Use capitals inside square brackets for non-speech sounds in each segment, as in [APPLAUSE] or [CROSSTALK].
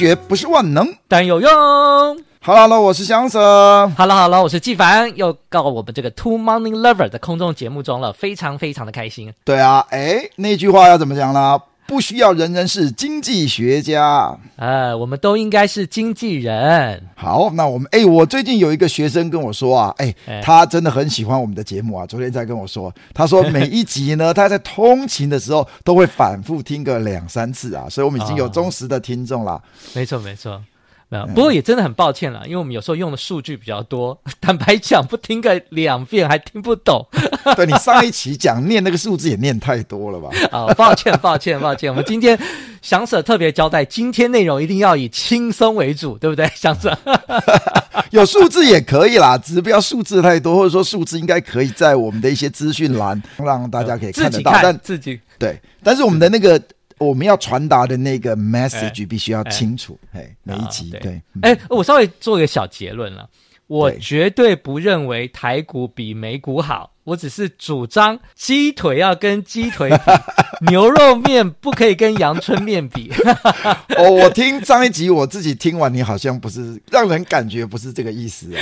学不是万能，但有用。Hello，我是翔 Sir。Hello，Hello，我是纪凡。又到我们这个 Two Morning Lover 的空中节目中了，非常非常的开心。对啊，哎，那句话要怎么讲呢？不需要人人是经济学家，呃，我们都应该是经纪人。好，那我们哎，我最近有一个学生跟我说啊，哎，他真的很喜欢我们的节目啊。昨天在跟我说，他说每一集呢，[LAUGHS] 他在通勤的时候都会反复听个两三次啊，所以我们已经有忠实的听众了。哦，没错，没错。不过也真的很抱歉了，因为我们有时候用的数据比较多，[LAUGHS] 坦白讲，不听个两遍还听不懂。[LAUGHS] 对，你上一期讲念那个数字也念太多了吧？啊、[LAUGHS] 哦，抱歉，抱歉，抱歉。我们今天翔 Sir 特别交代，今天内容一定要以轻松为主，对不对，翔 Sir？有数字也可以啦，只是不要数字太多，或者说数字应该可以在我们的一些资讯栏让大家可以看得到。但自己对，但是我们的那个。我们要传达的那个 message 必须要清楚，哎，每一集对。哎，我稍微做一个小结论了，我绝对不认为台股比美股好，我只是主张鸡腿要跟鸡腿比，[LAUGHS] 牛肉面不可以跟阳春面比。[LAUGHS] 哦，我听上一集我自己听完，你好像不是让人感觉不是这个意思哦。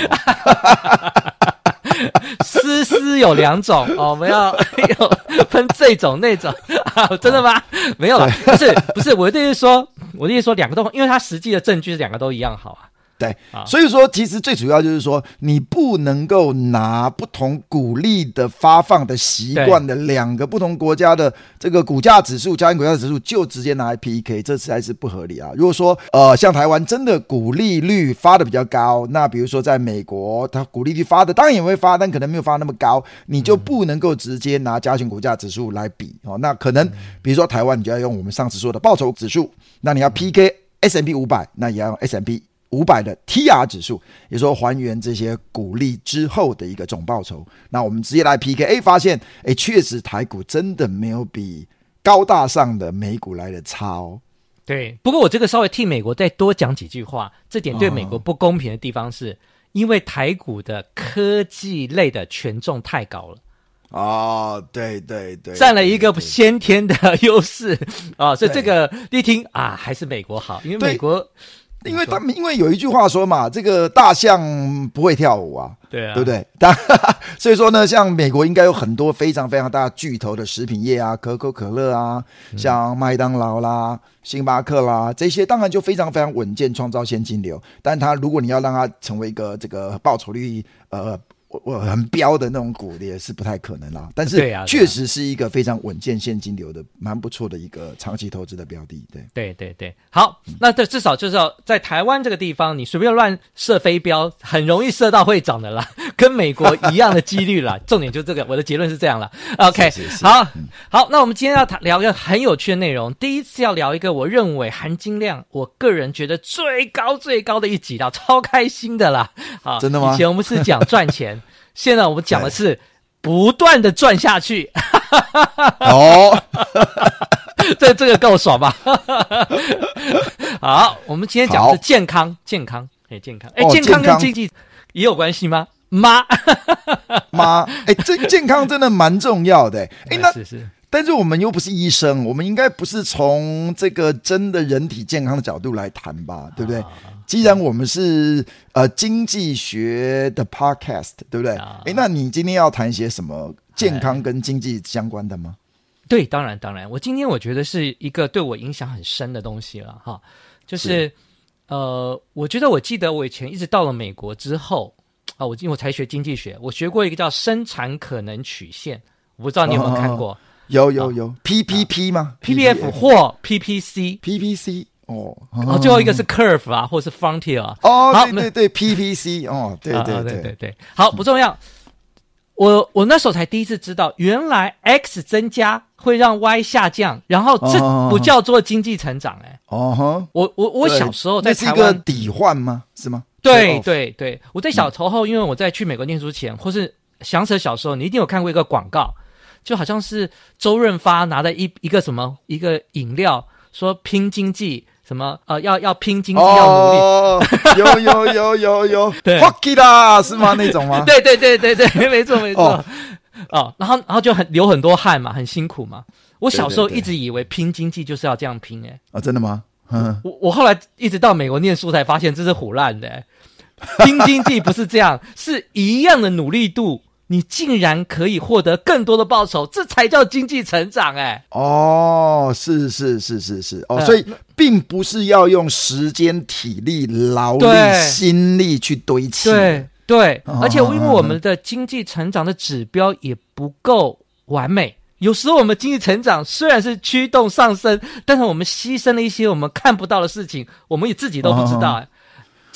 有两种哦，我们要 [LAUGHS] 有分这种那种 [LAUGHS] 啊，真的吗？没有了，不是不是，我的意思说，我的意思说两个都，因为它实际的证据是两个都一样好啊。对，所以说其实最主要就是说，你不能够拿不同股利的发放的习惯的两个不同国家的这个股价指数、加权股价指数就直接拿来 PK，这实在是不合理啊。如果说呃，像台湾真的股利率发的比较高，那比如说在美国，它股利率发的当然也会发，但可能没有发那么高，你就不能够直接拿加权股价指数来比哦。那可能比如说台湾，你就要用我们上次说的报酬指数，那你要 PK S M P 五百，那也要用 S&P。五百的 TR 指数，也说还原这些股利之后的一个总报酬。那我们直接来 PK，哎，发现哎，确实台股真的没有比高大上的美股来的差哦。对，不过我这个稍微替美国再多讲几句话，这点对美国不公平的地方是，因为台股的科技类的权重太高了。哦，对对对，占了一个先天的优势啊，所以这个一听啊，还是美国好，因为美国。因为他们因为有一句话说嘛，这个大象不会跳舞啊，对啊，对不对？但 [LAUGHS] 所以说呢，像美国应该有很多非常非常大巨头的食品业啊，可口可乐啊，像麦当劳啦、星巴克啦这些，当然就非常非常稳健，创造现金流。但它如果你要让它成为一个这个报酬率，呃。我我很彪的那种股也是不太可能啦，但是确实是一个非常稳健现金流的蛮不错的一个长期投资的标的。对对对对，好，那这至少就是要在台湾这个地方，你随便乱射飞镖，很容易射到会涨的啦，跟美国一样的几率啦。[LAUGHS] 重点就这个，我的结论是这样了。OK，是是是好，好，那我们今天要谈聊一个很有趣的内容，第一次要聊一个我认为含金量，我个人觉得最高最高的一集啦，超开心的啦。好，真的吗？以前我们是讲赚钱。现在我们讲的是不断的赚下去，哦，[LAUGHS] 这这个够爽吧？[LAUGHS] 好，我们今天讲的是健康，健康，哎，健康，哎，健康跟经济也有关系吗？妈，[LAUGHS] 妈，哎，这健康真的蛮重要的，哎，那是是，但是我们又不是医生，我们应该不是从这个真的人体健康的角度来谈吧，对不对？既然我们是呃经济学的 podcast，对不对？哎、uh，那你今天要谈些什么健康跟经济相关的吗？对，当然当然。我今天我觉得是一个对我影响很深的东西了哈，就是，是呃，我觉得我记得我以前一直到了美国之后啊，我因为我才学经济学，我学过一个叫生产可能曲线，我不知道你有没有看过。Uh. 有有有 PPP 吗？PPF 或 PPC？PPC 哦，哦，最后一个是 Curve 啊，或者是 Frontier 啊。哦，对对对，PPC 哦，对对对对对，好，不重要。我我那时候才第一次知道，原来 X 增加会让 Y 下降，然后这不叫做经济成长哎。哦哈，我我我小时候在台湾，这是一个抵换吗？是吗？对对对，我在小时候，因为我在去美国念书前，或是想起小时候，你一定有看过一个广告，就好像是周润发拿的一一个什么一个饮料，说拼经济。什么呃，要要拼经济，要努力，哦、有有有有有，[LAUGHS] 对，Hockey 啦，是吗？那种吗？对对对对对，[LAUGHS] 没错没错。哦，哦，然后然后就很流很多汗嘛，很辛苦嘛。我小时候一直以为拼经济就是要这样拼，欸，哎，啊，真的吗？嗯，我我后来一直到美国念书才发现这是唬烂的，欸，拼经济不是这样，是一样的努力度。你竟然可以获得更多的报酬，这才叫经济成长哎！哦，是是是是是哦，所以并不是要用时间、体力、劳力、心力去堆砌。对对，而且因为我们的经济成长的指标也不够完美，有时候我们经济成长虽然是驱动上升，但是我们牺牲了一些我们看不到的事情，我们也自己都不知道哎。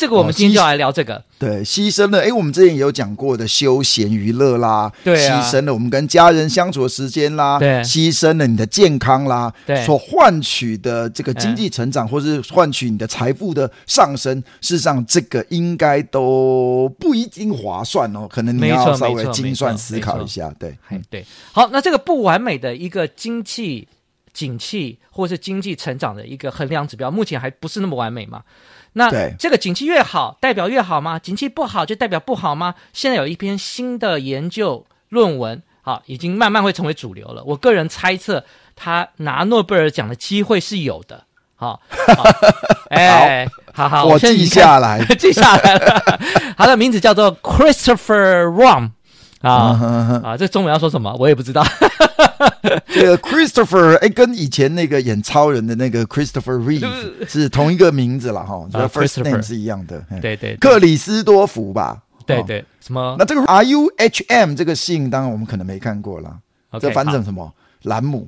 这个我们今天就来聊这个，哦、对，牺牲了。哎，我们之前也有讲过的休闲娱乐啦，对、啊，牺牲了我们跟家人相处的时间啦，对，牺牲了你的健康啦，对，所换取的这个经济成长，或是换取你的财富的上升，嗯、事实上这个应该都不一定划算哦，可能你要稍微精算思考一下，对，对。好，那这个不完美的一个经济景气或是经济成长的一个衡量指标，目前还不是那么完美嘛？那这个景气越好，代表越好吗？景气不好就代表不好吗？现在有一篇新的研究论文，好，已经慢慢会成为主流了。我个人猜测，他拿诺贝尔奖的机会是有的。好，[LAUGHS] 哎，好好，我记下来，[LAUGHS] 记下来了。他的名字叫做 Christopher Ruhm。啊、嗯、啊！这中文要说什么？我也不知道。[LAUGHS] 这个 Christopher 哎，跟以前那个演超人的那个 Christopher Reeve [LAUGHS] 是同一个名字了哈。这个 First name 是一样的。对对，克里斯多福吧？对对。什么？那这个 R U H M 这个姓，当然我们可能没看过了。这翻成什么？兰姆？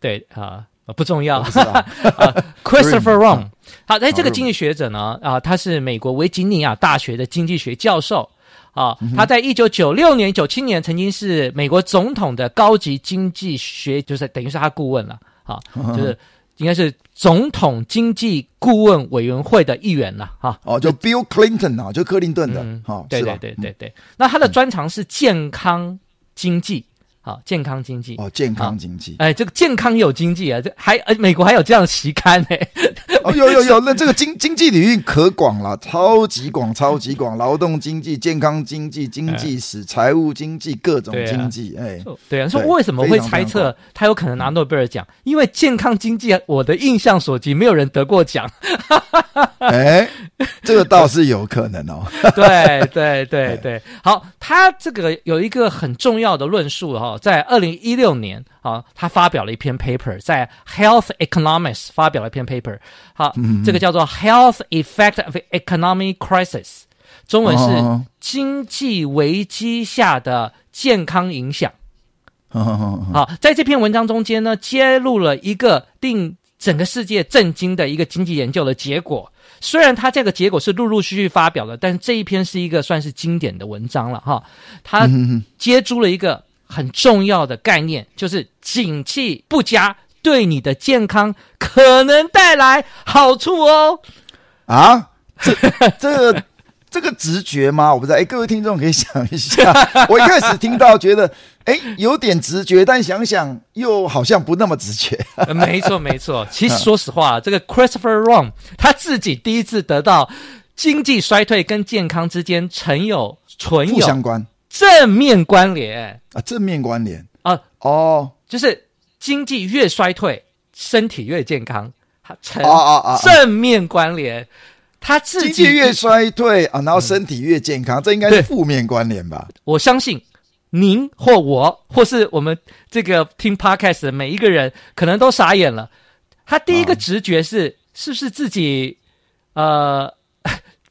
对啊，不重要。[LAUGHS] Christopher Ruhm。好，哎，这个经济学者呢？啊，他是美国维吉尼亚大学的经济学教授。啊，他在一九九六年、九七年曾经是美国总统的高级经济学，就是等于是他顾问了。啊，就是应该是总统经济顾问委员会的一员了。哈，哦，就 Bill Clinton 啊，就克林顿的。哈，对对对对对。那他的专长是健康经济。好，健康经济哦，健康经济，哎，这个健康有经济啊，这还呃，美国还有这样的期刊呢。哦，有有有，那这个经经济领域可广了，超级广，超级广，劳动经济、健康经济、经济史、财务经济，各种经济，哎，对啊，说为什么会猜测他有可能拿诺贝尔奖？因为健康经济，我的印象所及，没有人得过奖。[LAUGHS] 哎，这个倒是有可能哦。[LAUGHS] 对对对 [LAUGHS] 对，好，他这个有一个很重要的论述哈。在二零一六年啊，他发表了一篇 paper，在 Health Economics 发表了一篇 paper，好，嗯、这个叫做 Health Effect of Economic Crisis，中文是经济危机下的健康影响。好，在这篇文章中间呢，揭露了一个令整个世界震惊的一个经济研究的结果。虽然它这个结果是陆陆续续发表的，但是这一篇是一个算是经典的文章了哈。它接触了一个。很重要的概念就是，景气不佳对你的健康可能带来好处哦。啊，这 [LAUGHS] 这个这个直觉吗？我不知道。哎，各位听众可以想一下。[LAUGHS] 我一开始听到觉得，哎，有点直觉，但想想又好像不那么直觉。[LAUGHS] 没错，没错。其实说实话，这个 Christopher Rom 他自己第一次得到经济衰退跟健康之间存有存有相关。正面关联啊，正面关联啊，哦，就是经济越衰退，身体越健康，成啊啊正面关联。他自己经济越衰退啊，然后身体越健康，嗯、这应该是负面关联吧？我相信您或我，或是我们这个听 Podcast 的每一个人，可能都傻眼了。他第一个直觉是，啊、是不是自己呃？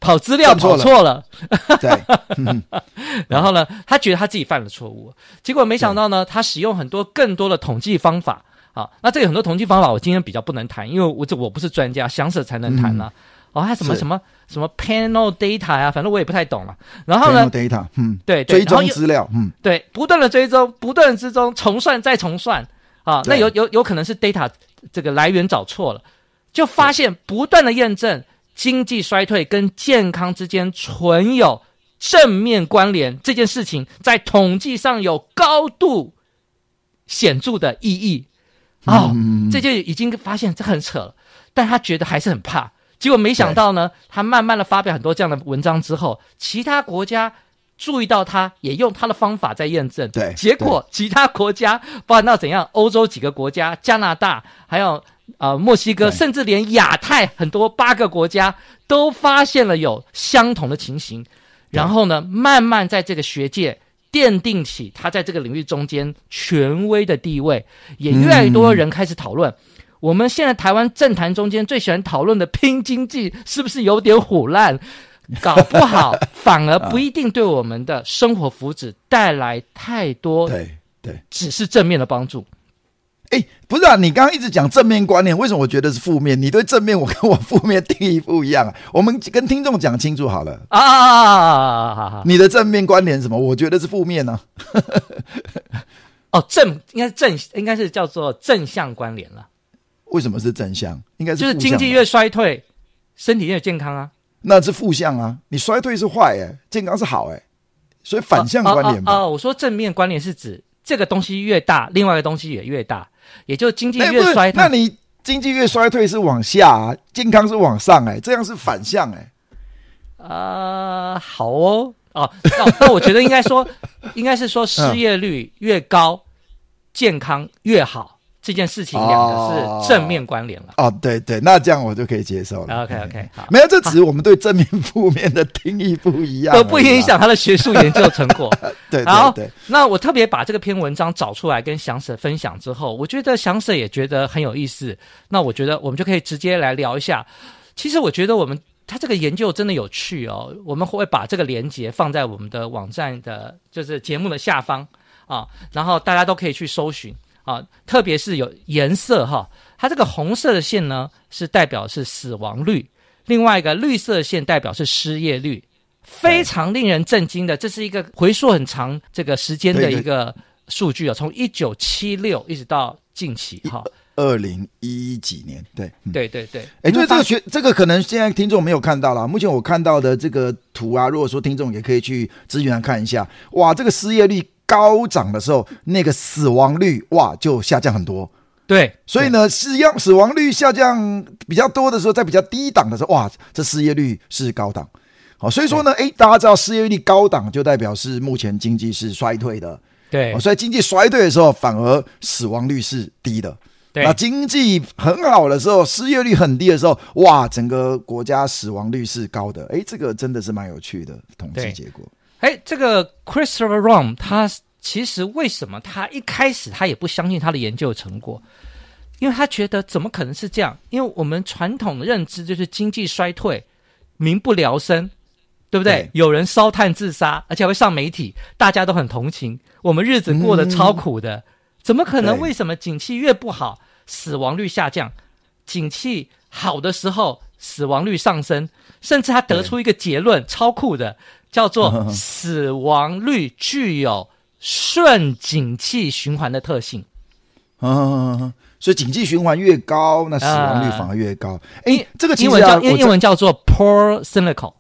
跑资料跑错了，[LAUGHS] 对，嗯、[LAUGHS] 然后呢，他觉得他自己犯了错误，结果没想到呢，他使用很多更多的统计方法。好，那这个很多统计方法，我今天比较不能谈，因为我这我不是专家，详细才能谈呢、啊。嗯。哦，还什么什么什么 panel data 呀、啊，反正我也不太懂了。然后呢 data，嗯，对，对追踪资料，嗯，对，不断的追踪，不断之中重算再重算，啊，那有有有可能是 data 这个来源找错了，就发现不断的验证经济衰退跟健康之间存有正面关联，这件事情在统计上有高度显著的意义。哦，嗯、这就已经发现这很扯了，但他觉得还是很怕。结果没想到呢，他慢慢的发表很多这样的文章之后，其他国家注意到他，也用他的方法在验证。对，结果其他国家，不管到怎样，欧洲几个国家，加拿大，还有呃墨西哥，甚至连亚太很多八个国家都发现了有相同的情形。然后呢，慢慢在这个学界奠定起他在这个领域中间权威的地位，也越来越多人开始讨论。嗯我们现在台湾政坛中间最喜欢讨论的拼经济，是不是有点虎烂？搞不好反而不一定对我们的生活福祉带来太多。[LAUGHS] 对对，只是正面的帮助。哎，不是啊，你刚刚一直讲正面观念，为什么我觉得是负面？你对正面，我跟我负面定义不一样啊。[LAUGHS] 我们跟听众讲清楚好了啊啊啊啊！你的正面观点是什么？我觉得是负面呢。[LAUGHS] 哦，正应该是正，应该是叫做正向关联了。为什么是正向？应该是就是经济越衰退，身体越健康啊。那是负向啊！你衰退是坏哎，健康是好哎，所以反向关联啊。我说正面关联是指这个东西越大，另外一个东西也越大，也就经济越衰退。那你经济越衰退是往下啊，健康是往上哎，这样是反向哎。啊，好哦哦，那那我觉得应该说，应该是说失业率越高，健康越好。这件事情两个是正面关联了哦，哦，对对，那这样我就可以接受了。OK OK，好，没有，这只是我们对正面负面的定义不一样，都不影响他的学术研究成果。[LAUGHS] 对，好，那我特别把这个篇文章找出来跟翔 Sir 分享之后，我觉得翔 Sir 也觉得很有意思。那我觉得我们就可以直接来聊一下。其实我觉得我们他这个研究真的有趣哦，我们会把这个连接放在我们的网站的，就是节目的下方啊，然后大家都可以去搜寻。啊，特别是有颜色哈，它这个红色的线呢是代表是死亡率，另外一个绿色线代表是失业率，非常令人震惊的，这是一个回溯很长这个时间的一个数据啊，从一九七六一直到近期哈，二零一几年，对，嗯、对对对，哎，对这个学这个可能现在听众没有看到了，目前我看到的这个图啊，如果说听众也可以去资源看一下，哇，这个失业率。高涨的时候，那个死亡率哇就下降很多。对，所以呢，是要死亡率下降比较多的时候，在比较低档的时候，哇，这失业率是高档。好，所以说呢，哎，大家知道失业率高档就代表是目前经济是衰退的。对，所以经济衰退的时候，反而死亡率是低的。对，那经济很好的时候，失业率很低的时候，哇，整个国家死亡率是高的。哎，这个真的是蛮有趣的统计结果。哎，这个 Christopher Ruhm 他其实为什么他一开始他也不相信他的研究成果？因为他觉得怎么可能是这样？因为我们传统的认知就是经济衰退，民不聊生，对不对？对，有人烧炭自杀，而且会上媒体，大家都很同情，我们日子过得超苦的，嗯、怎么可能？为什么景气越不好，死亡率下降？景气好的时候，死亡率上升，甚至他得出一个结论，超酷的。叫做 [LAUGHS] 死亡率具有顺景气循环的特性，嗯，[LAUGHS] 所以景气循环越高，那死亡率反而越高。哎、呃，这个英文叫英英文叫做 pro-cyclical，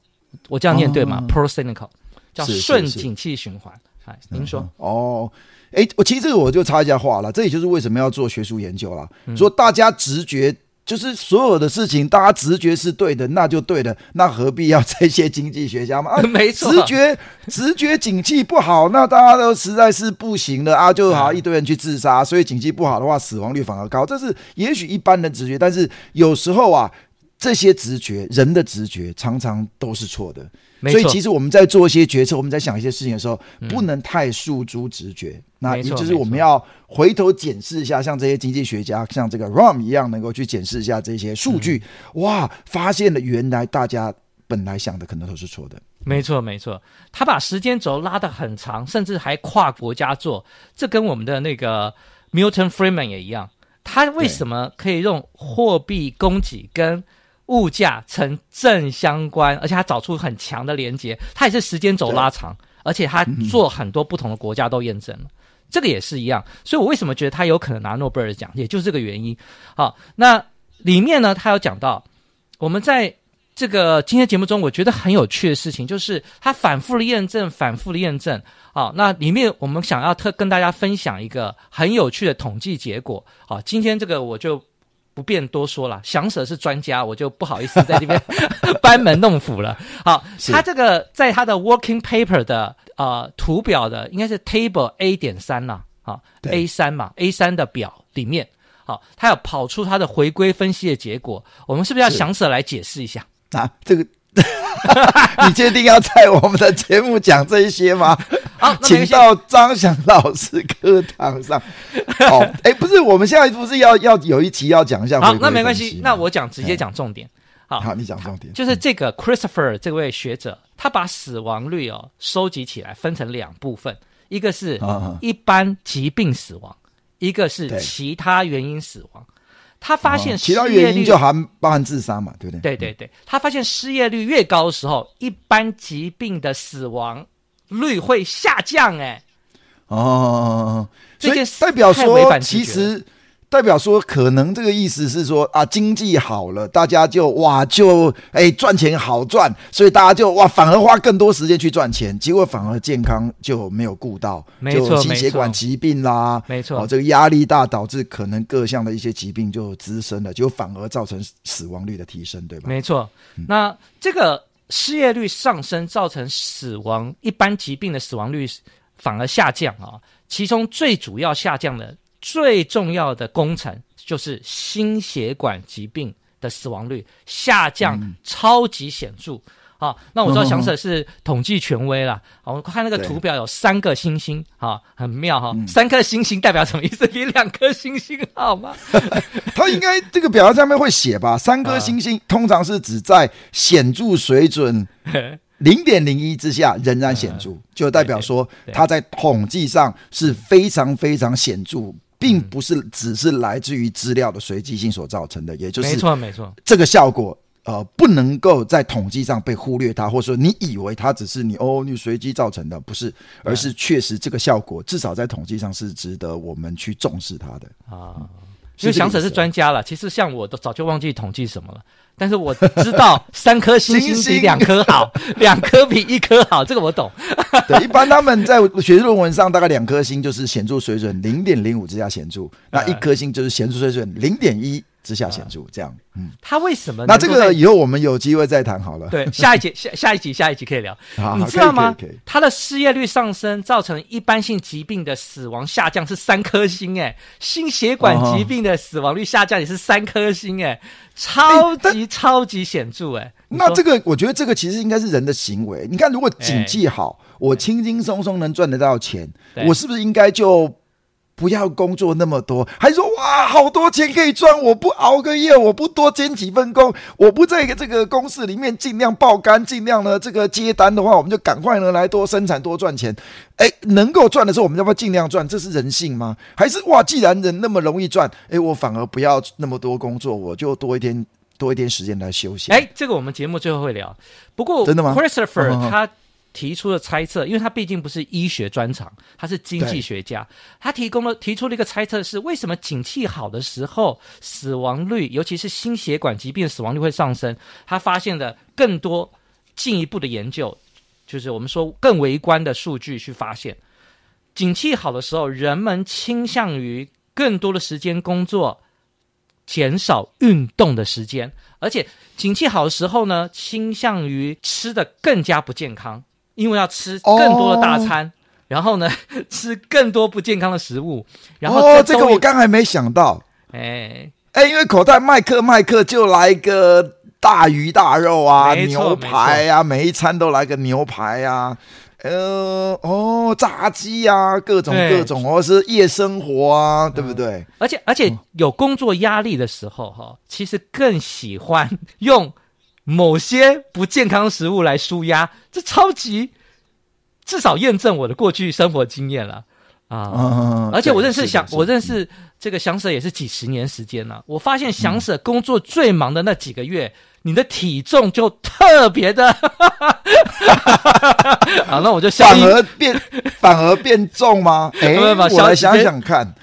我这样念对吗？pro-cyclical 叫顺景气循环。哎，您说哦，哎，我其实这个我就插一下话了，这也就是为什么要做学术研究了，说大家直觉。就是所有的事情，大家直觉是对的，那就对的，那何必要这些经济学家嘛？啊，[LAUGHS] 没错，直觉直觉景气不好，那大家都实在是不行了啊，就好一堆人去自杀，所以景气不好的话，死亡率反而高。这是也许一般的直觉，但是有时候啊，这些直觉，人的直觉常常都是错的。所以，其实我们在做一些决策，我们在想一些事情的时候，不能太诉诸直觉。嗯、那也就是我们要回头检视一下，像这些经济学家，像这个 Ruhm 一样，能够去检视一下这些数据。嗯、哇，发现了原来大家本来想的可能都是错的。没错，没错，他把时间轴拉得很长，甚至还跨国家做，这跟我们的那个 Milton Friedman 也一样。他为什么可以用货币供给跟物价成正相关，而且他找出很强的连接？他也是时间轴拉长，而且他做很多不同的国家都验证了，嗯、这个也是一样。所以我为什么觉得他有可能拿诺贝尔奖，也就是这个原因。好，那里面呢，他有讲到我们在。这个今天节目中，我觉得很有趣的事情，就是他反复的验证，反复的验证。啊，那里面我们想要特跟大家分享一个很有趣的统计结果。好，今天这个我就不便多说了，详舍是专家，我就不好意思在这边 [LAUGHS] 班门弄斧了。好，他这个在他的 working paper 的呃图表的应该是 table A 点三呐，啊，A 三嘛，A 三的表里面，好，他有跑出它的回归分析的结果，我们是不是要详舍来解释一下？啊，这个 [LAUGHS] 你确定要在我们的节目讲这一些吗？好，请到张翔老师课堂上。好，[LAUGHS] 哎，不是，我们现在不是要要有一期要讲一下？好，那没关系，那我讲直接讲重点。好，好，你讲重点，就是这个 Christopher 这位学者，他把死亡率哦收集起来，分成两部分，一个是一般疾病死亡，一个是其他原因死亡。他发现失业率，其他原因就含包含自杀嘛，对不对？对对对，他发现失业率越高的时候，一般疾病的死亡率会下降。哎，哦，所以代表说，其实。代表说，可能这个意思是说啊，经济好了，大家就哇就哎赚钱好赚，所以大家就哇反而花更多时间去赚钱，结果反而健康就没有顾到，没错，就心血管疾病啦，没错，哦，这个压力大导致可能各项的一些疾病就滋生了，就反而造成死亡率的提升，对吧？没错，那这个失业率上升造成死亡一般疾病的死亡率反而下降啊，其中最主要下降的。最重要的工程就是心血管疾病的死亡率下降超级显著。啊，那我知道详舍是统计权威了。好、嗯，我看那个图表有三个星星，哈，很妙哈。嗯、三颗星星代表什么意思？比两颗星星好吗？[LAUGHS] 他应该这个表上面会写吧？三颗星星通常是指在显著水准 [LAUGHS] 零点零一之下仍然显著，嗯、就代表说它在统计上是非常非常显著。并不是只是来自于资料的随机性所造成的，也就是没错没错，这个效果呃不能够在统计上被忽略它，或者说你以为它只是你哦你随机造成的，不是，而是确实这个效果至少在统计上是值得我们去重视它的啊。因为想者是专家了，其实像我都早就忘记统计什么了。但是我知道三颗星星比两颗好，两颗比一颗好，这个我懂。对，一般他们在学术论文上，大概两颗星就是显著水准零点零五之下显著，那 [LAUGHS] 一颗星就是显著水准零点一之下显著，这样。嗯，他为什么？那这个以后我们有机会再谈好了。对，下一集下下一集下一集可以聊。[LAUGHS] 你知道吗？他的失业率上升造成一般性疾病的死亡下降是三颗星，哎，心血管疾病的死亡率下降也是三颗星，哎。超级、欸、超级显著哎！那这个我觉得这个其实应该是人的行为。你看，如果经济好，欸、我轻轻松松能赚得到钱，我是不是应该就不要工作那么多？还说哇，好多钱可以赚，我不熬个夜，我不多兼几份工，我不在这个公司里面尽量爆肝，尽量呢这个接单的话，我们就赶快呢来多生产多赚钱。哎，能够赚的时候，我们要不要尽量赚？这是人性吗？还是哇，既然人那么容易赚，哎，我反而不要那么多工作，我就多一点多一点时间来休息。哎，这个我们节目最后会聊。不过真的吗？Christopher 他提出的猜测，因为他毕竟不是医学专长，他是经济学家，他提供了提出了一个猜测是：为什么景气好的时候，死亡率，尤其是心血管疾病死亡率会上升？他发现了更多进一步的研究。就是我们说更微观的数据去发现，景气好的时候，人们倾向于更多的时间工作，减少运动的时间，而且景气好的时候呢，倾向于吃的更加不健康，因为要吃更多的大餐，哦、然后呢，[LAUGHS] 吃更多不健康的食物，然后哦，这个我刚还没想到，哎。哎，因为口袋麦克麦克就来一个。大鱼大肉啊，牛排啊，每一餐都来个牛排啊，呃，哦，炸鸡啊，各种各种，或是夜生活啊，对不对？而且而且有工作压力的时候，哈，其实更喜欢用某些不健康食物来舒压，这超级至少验证我的过去生活经验了啊！嗯、而且我认识祥，我认识这个祥 Sir 也是几十年时间了。我发现祥 Sir 工作最忙的那几个月，嗯、你的体重就特别的，[LAUGHS] 好，那我就反而变反而变重吗？[LAUGHS] 哎，我来想想看。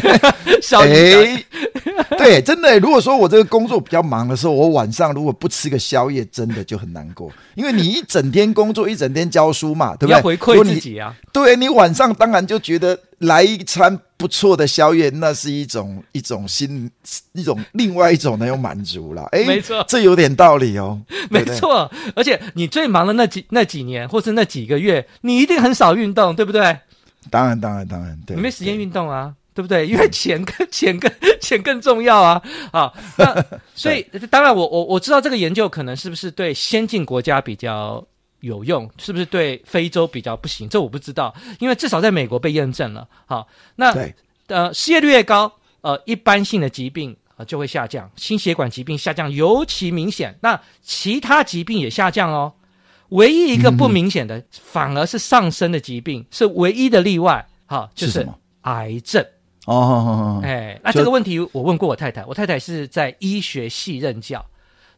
[LAUGHS] 小哎，[LAUGHS] 对，真的，如果说我这个工作比较忙的时候，我晚上如果不吃个宵夜，真的就很难过。因为你一整天工作，一整天教书嘛，对不对？要回馈自己啊。对，你晚上当然就觉得来一餐不错的宵夜，那是一种一种心一种另外一种那种满足了。哎，没错，这有点道理哦。[LAUGHS] 没错，而且你最忙的那几那几年，或是那几个月，你一定很少运动，对不对？当然，当然，当然，对，你没时间运动啊。对不对？因为钱更 [LAUGHS] 钱更钱更重要啊！啊，那 [LAUGHS] 所以当然我我我知道这个研究可能是不是对先进国家比较有用，是不是对非洲比较不行？这我不知道，因为至少在美国被验证了。好，那对呃失业率越高，呃一般性的疾病呃就会下降，心血管疾病下降尤其明显。那其他疾病也下降哦，唯一一个不明显的、嗯、反而是上升的疾病，是唯一的例外。好，就是癌症。哦，哎，那这个问题我问过我太太，我太太是在医学系任教，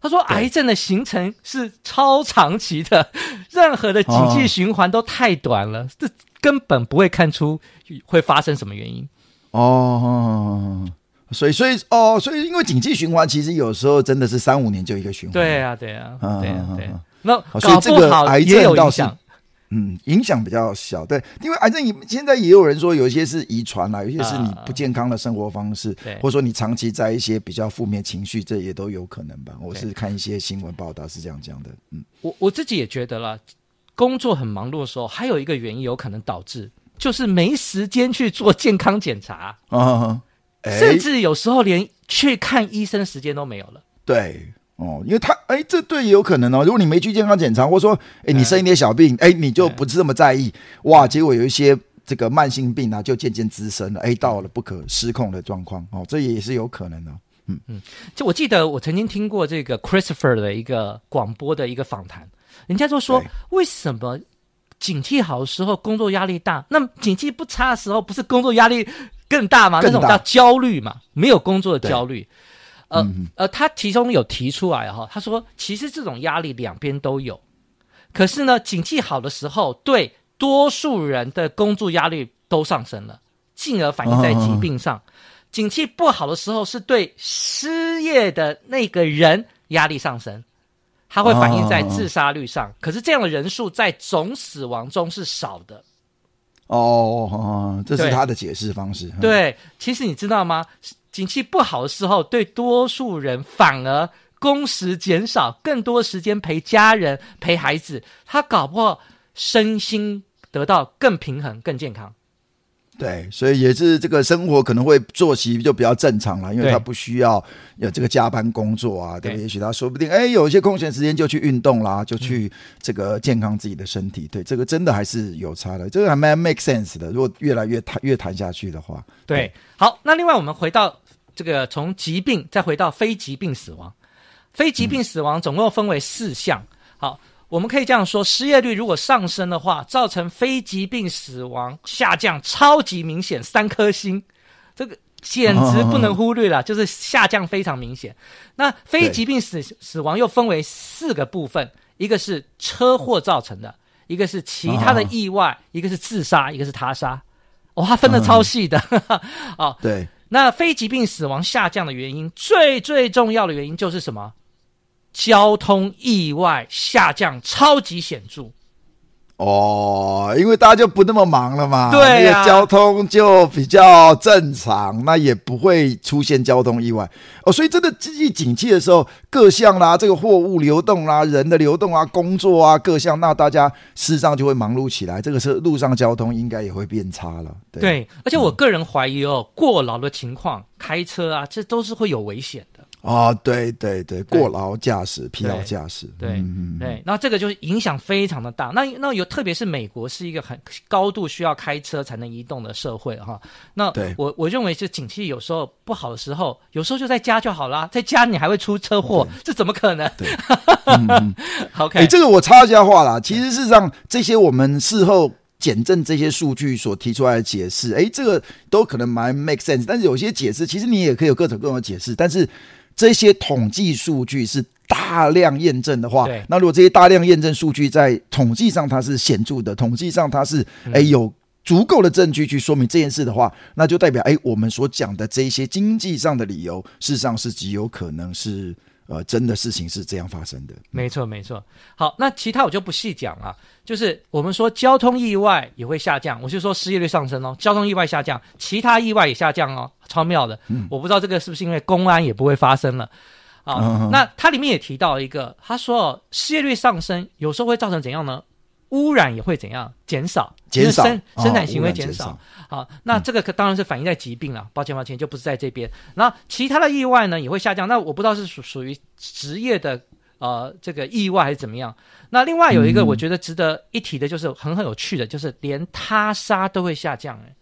她说癌症的形成是超长期的，任何的经济循环都太短了，这根本不会看出会发生什么原因。哦，所以所以哦，所以因为经济循环其实有时候真的是三五年就一个循环。对啊，对啊，对啊，对。那搞不好癌症也有影响。嗯，影响比较小，对，因为癌症现在也有人说，有一些是遗传啦，有些是你不健康的生活方式，呃、或者说你长期在一些比较负面情绪，这也都有可能吧。我是看一些新闻报道是这样讲的。嗯，我我自己也觉得啦，工作很忙碌的时候，还有一个原因有可能导致，就是没时间去做健康检查啊，欸、甚至有时候连去看医生时间都没有了。对。哦，因为他哎，这对也有可能哦。如果你没去健康检查，或者说哎，你生一点小病，哎，你就不是这么在意，哇，结果有一些这个慢性病啊，就渐渐滋生了，哎，到了不可失控的状况，哦，这也是有可能的。嗯嗯，就我记得我曾经听过这个 Christopher 的一个广播的一个访谈，人家就说，为什么景气好的时候工作压力大，那么景气不差的时候不是工作压力更大吗？那种叫焦虑嘛，没有工作的焦虑。呃呃，他其中有提出来哈，他说其实这种压力两边都有，可是呢，景气好的时候，对多数人的工作压力都上升了，进而反映在疾病上；景气不好的时候，是对失业的那个人压力上升，它会反映在自杀率上。可是这样的人数在总死亡中是少的。哦，这是他的解释方式。对，其实你知道吗？景气不好的时候，对多数人反而工时减少，更多时间陪家人、陪孩子，他搞不好身心得到更平衡、更健康。对，所以也是这个生活可能会作息就比较正常了，因为他不需要有这个加班工作啊，对不对？也许他说不定哎，有一些空闲时间就去运动啦，就去这个健康自己的身体。对，这个真的还是有差的，这个还蛮 make sense 的。如果越来越谈越谈下去的话，对，对好，那另外我们回到。这个从疾病再回到非疾病死亡，非疾病死亡总共分为四项。好，我们可以这样说：失业率如果上升的话，造成非疾病死亡下降超级明显，三颗星，这个简直不能忽略了，就是下降非常明显。那非疾病死死亡又分为四个部分：一个是车祸造成的，一个是其他的意外，一个是自杀，一个是他杀。哦，它分的超细的。[LAUGHS] 哦，对。那非疾病死亡下降的原因，最最重要的原因就是什么？交通意外下降超级显著。哦，因为大家就不那么忙了嘛，对啊，交通就比较正常，那也不会出现交通意外哦。所以真的经济景气的时候，各项啦，这个货物流动啦，人的流动啊，工作啊，各项，那大家事实上就会忙碌起来。这个是路上交通应该也会变差了。对，对，而且我个人怀疑哦，过劳的情况，开车啊，这都是会有危险的。哦，对对对，过劳驾驶、疲劳驾驶，对嗯对，那这个就是影响非常的大。那那有特别是美国是一个很高度需要开车才能移动的社会哈。那我我认为是景气有时候不好的时候，有时候就在家就好啦，在家你还会出车祸，这怎么可能？对，[LAUGHS] 嗯嗯、[LAUGHS] OK，哎，这个我插一下话啦。其实事实上，这些我们事后检证这些数据所提出来的解释，哎，这个都可能蛮 make sense。但是有些解释，其实你也可以有各种各种的解释，但是。这些统计数据是大量验证的话，那如果这些大量验证数据在统计上它是显著的，统计上它是哎有足够的证据去说明这件事的话，那就代表哎我们所讲的这些经济上的理由，事实上是极有可能是。呃，真的事情是这样发生的。没错，没错。好，那其他我就不细讲了。就是我们说交通意外也会下降，我就说失业率上升哦，交通意外下降，其他意外也下降哦，超妙的。嗯，我不知道这个是不是因为公安也不会发生了啊？嗯，那它里面也提到一个，他说失业率上升有时候会造成怎样呢？污染也会怎样减少？减少生生产行为减少。哦、好，那这个可当然是反映在疾病了。嗯、抱歉，抱歉，就不是在这边。那其他的意外呢也会下降。那我不知道是属属于职业的呃这个意外还是怎么样。那另外有一个我觉得值得一提的，就是很很有趣的，就是连他杀都会下降。哎，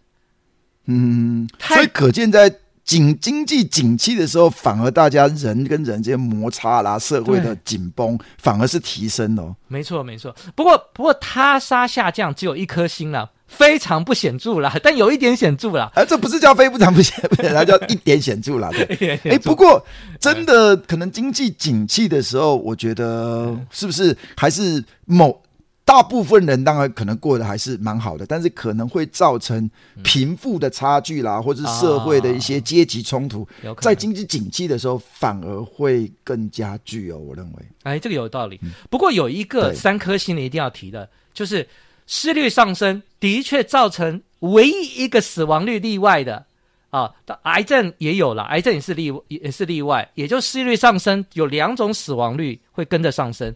嗯，所以可见在。景经济景气的时候，反而大家人跟人之间摩擦啦，社会的紧绷反而是提升哦。没错，没错。不过，不过他杀下降只有一颗星了，非常不显著啦，[LAUGHS] 但有一点显著啦。哎、啊，这不是叫非常不显著，它 [LAUGHS] 叫一点显著啦。对，哎，不过真的可能经济景气的时候，我觉得是不是还是某。大部分人当然可能过得还是蛮好的，但是可能会造成贫富的差距啦，嗯、或者是社会的一些阶级冲突，哦、在经济景气的时候反而会更加具有。我认为，哎，这个有道理。嗯、不过有一个三颗星的一定要提的，就是失率上升的确造成唯一一个死亡率例外的啊，癌症也有了，癌症也是例也是例外，也就失率上升有两种死亡率会跟着上升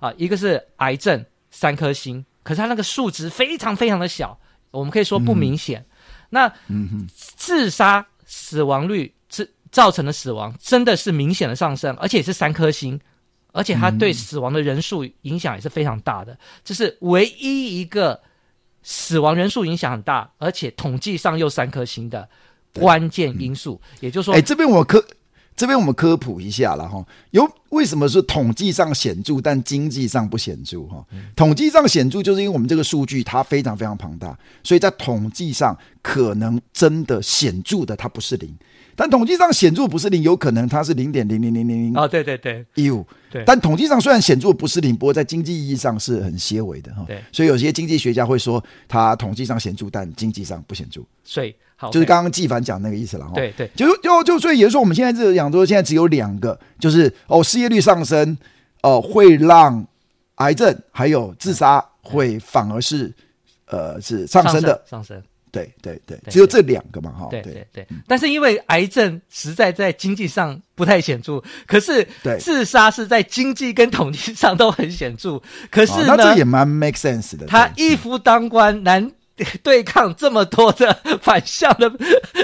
啊，一个是癌症。三颗星，可是它那个数值非常非常的小，我们可以说不明显。嗯、那自杀死亡率是造成的死亡真的是明显的上升，而且也是三颗星，而且它对死亡的人数影响也是非常大的。这是唯一一个死亡人数影响很大，而且统计上又三颗星的关键因素。嗯、也就是说，哎，这边我科。这边我们科普一下了哈，有为什么是统计上显著，但经济上不显著哈？统计上显著，就是因为我们这个数据它非常非常庞大，所以在统计上可能真的显著的它不是零，但统计上显著不是零，有可能它是零点零零零零零哦，对对对，一五对，但统计上虽然显著不是零，不过在经济意义上是很些微的哈。对，所以有些经济学家会说，它统计上显著，但经济上不显著。所以。好，就是刚刚纪凡讲那个意思了哈。对对，就就就所以也就是说，我们现在这个讲说，现在只有两个，就是哦，失业率上升，哦、呃，会让癌症还有自杀会反而是呃是上升的上升。对对对，只有这两个嘛哈。对对对。但是因为癌症实在在经济上不太显著，可是自杀是在经济跟统计上都很显著。可是呢，那这也蛮 make sense 的。他一夫当关难。[LAUGHS] 对抗这么多的反向的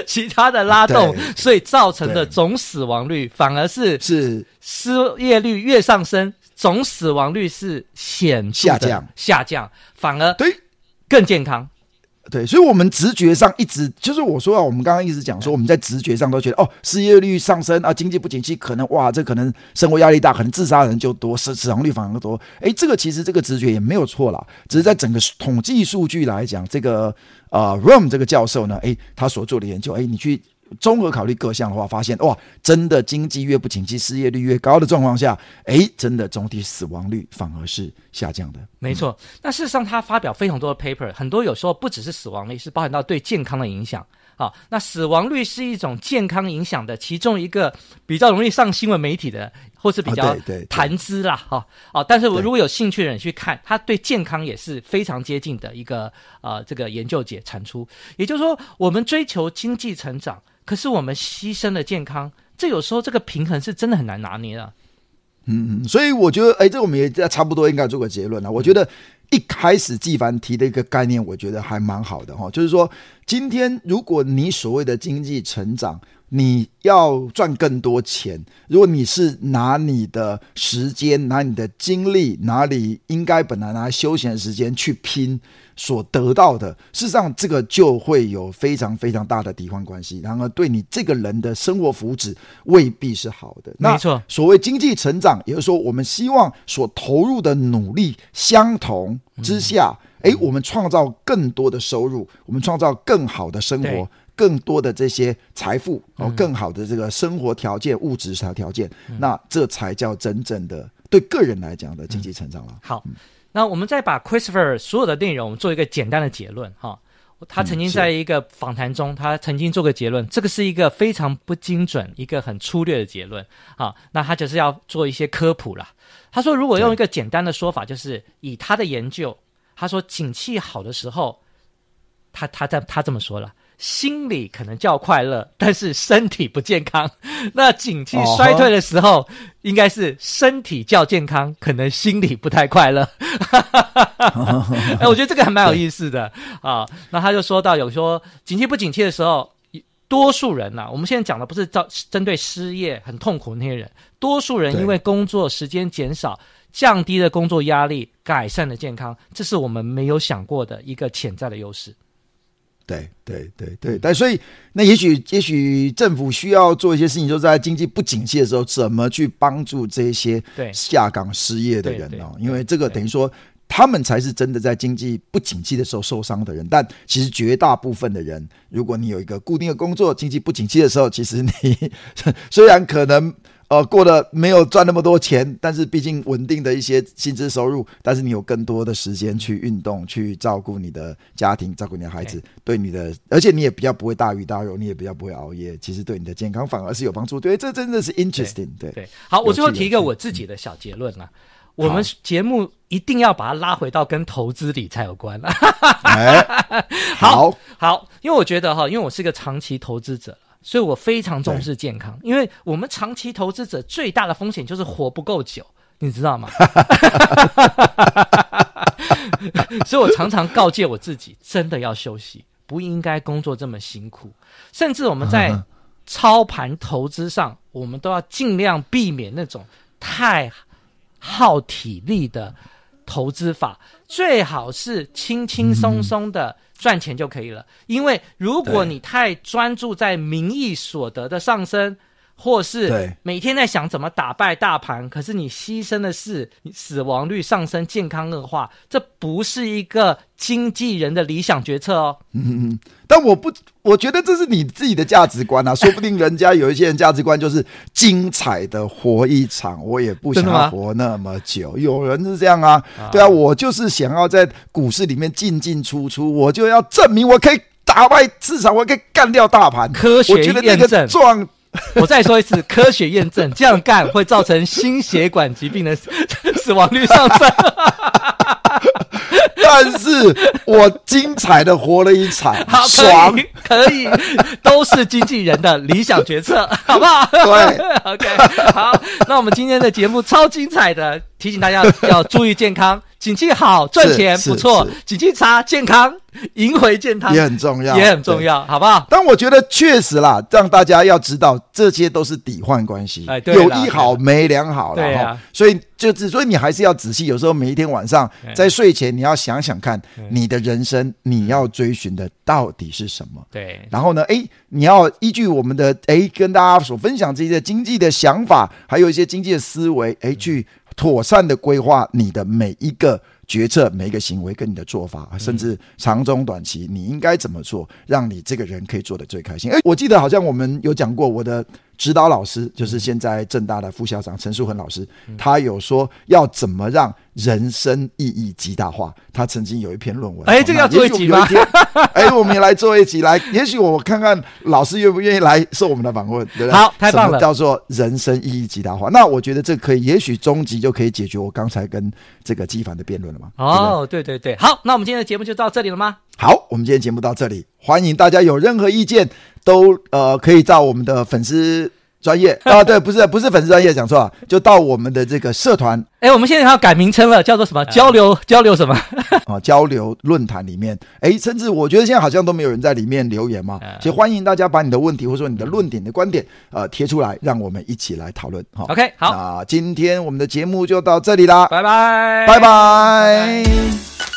其他的拉动，所以造成的总死亡率反而是是。失业率越上升，总死亡率是显下降。下降，反而对。更健康。对，所以，我们直觉上一直就是我说啊，我们刚刚一直讲说，我们在直觉上都觉得，哦，失业率上升啊，经济不景气，可能哇，这可能生活压力大，可能自杀的人就多，死死亡率反而多。哎，这个其实这个直觉也没有错啦，只是在整个统计数据来讲，这个呃，Rom 这个教授呢，哎，他所做的研究，哎，你去。综合考虑各项的话，发现哇，真的经济越不景气，失业率越高的状况下，诶，真的总体死亡率反而是下降的。没错，那事实上他发表非常多的 paper，很多有时候不只是死亡率，是包含到对健康的影响。好，那死亡率是一种健康影响的其中一个比较容易上新闻媒体的，或是比较谈资啦。哈，啊，但是我如果有兴趣的人去看，他对健康也是非常接近的一个呃这个研究解产出。也就是说，我们追求经济成长。可是我们牺牲了健康，这有时候这个平衡是真的很难拿捏的。嗯，所以我觉得，哎，这我们也差不多应该做个结论了。我觉得一开始纪凡提的一个概念，我觉得还蛮好的哈，就是说，今天如果你所谓的经济成长，你要赚更多钱，如果你是拿你的时间、拿你的精力、拿你应该本来拿来休闲的时间去拼所得到的，事实上这个就会有非常非常大的抵换关系，然而对你这个人的生活福祉未必是好的。没错，所谓经济成长，也就是说我们希望所投入的努力相同之下。嗯哎，我们创造更多的收入，我们创造更好的生活，更多的这些财富，哦更好的这个生活条件、物质条条件，那这才叫真正的对个人来讲的经济成长了。好，那我们再把 Christopher 所有的内容做一个简单的结论哈。他曾经在一个访谈中，他曾经做个结论，这个是一个非常不精准、一个很粗略的结论啊。那他就是要做一些科普了。他说，如果用一个简单的说法，就是以他的研究。他说：“景气好的时候，他他在他这么说了，心里可能叫快乐，但是身体不健康。[LAUGHS] 那景气衰退的时候，uh 应该是身体较健康，可能心里不太快乐。[LAUGHS] 哎，我觉得这个还蛮有意思的啊。那他就说到，有说景气不景气的时候，多数人呐、啊，我们现在讲的不是针针对失业很痛苦的那些人，多数人因为工作时间减少。”降低了工作压力，改善了健康，这是我们没有想过的一个潜在的优势。对对对对，但所以那也许也许政府需要做一些事情，就是在经济不景气的时候，怎么去帮助这些下岗失业的人哦？因为这个等于说他们才是真的在经济不景气的时候受伤的人。但其实绝大部分的人，如果你有一个固定的工作，经济不景气的时候，其实你 [LAUGHS] 虽然可能。呃，过得没有赚那么多钱，但是毕竟稳定的一些薪资收入，但是你有更多的时间去运动，去照顾你的家庭，照顾你的孩子，对你的，而且你也比较不会大鱼大肉，你也比较不会熬夜，其实对你的健康反而是有帮助。对，这真的是 interesting 对。对对，好，我最后提一个我自己的小结论了。嗯、我们节目一定要把它拉回到跟投资理财有关。[LAUGHS] 哎，好好，因为我觉得哈，因为我是一个长期投资者。所以我非常重视健康，因为我们长期投资者最大的风险就是活不够久，你知道吗？[LAUGHS] 所以我常常告诫我自己，真的要休息，不应该工作这么辛苦。甚至我们在操盘投资上，我们都要尽量避免那种太耗体力的投资法，最好是轻轻松松的。赚钱就可以了，因为如果你太专注在名义所得的上升，或是每天在想怎么打败大盘，可是你牺牲的是死亡率上升、健康恶化，这不是一个经纪人的理想决策哦。嗯，[LAUGHS] 但我不，我觉得这是你自己的价值观啊，[LAUGHS] 说不定人家有一些人价值观就是精彩的活一场，我也不想要活那么久。有人是这样啊，对啊，我就是想要在股市里面进进出出，我就要证明我可以打败市场，我可以干掉大盘。科学验证。我 [LAUGHS] 再说一次，科学验证 [LAUGHS] 这样干会造成心血管疾病的 [LAUGHS] 死亡率上升。但是我精彩的活了一场，好，爽，可以，都是经纪人的理想决策，好不好？对，OK，好，那我们今天的节目超精彩的，提醒大家要注意健康。景气好赚钱不错，景气差健康赢回健康也很重要，也很重要，好不好？但我觉得确实啦，让大家要知道这些都是抵换关系，哎，有一好没两好了哈。对啊，所以就是，所以你还是要仔细，有时候每一天晚上在睡前，你要想想看，你的人生你要追寻的到底是什么？对。然后呢，哎，你要依据我们的哎跟大家所分享这些经济的想法，还有一些经济的思维，哎去。妥善的规划你的每一个决策、每一个行为跟你的做法，甚至长中短期，你应该怎么做，让你这个人可以做得最开心。诶，我记得好像我们有讲过我的。指导老师就是现在正大的副校长陈树恒老师，他有说要怎么让人生意义极大化。他曾经有一篇论文，哎，这个要做一集吗？[LAUGHS] 哎，我们也来做一集，来，也许我看看老师愿不愿意来受我们的访问，对不对？好，太棒了。叫做人生意义极大化。那我觉得这可以，也许终极就可以解决我刚才跟这个纪凡的辩论了嘛？哦，对对对，好，那我们今天的节目就到这里了吗？好，我们今天节目到这里，欢迎大家有任何意见都呃可以到我们的粉丝专业 [LAUGHS] 啊，对，不是不是粉丝专业，讲错了，就到我们的这个社团。哎，我们现在要改名称了，叫做什么？交流交流什么？啊，[LAUGHS] 交流论坛里面，哎，甚至我觉得现在好像都没有人在里面留言嘛。其实欢迎大家把你的问题或者说你的论点的观点，呃，贴出来，让我们一起来讨论。好，OK，好，那今天我们的节目就到这里啦，拜拜，拜拜。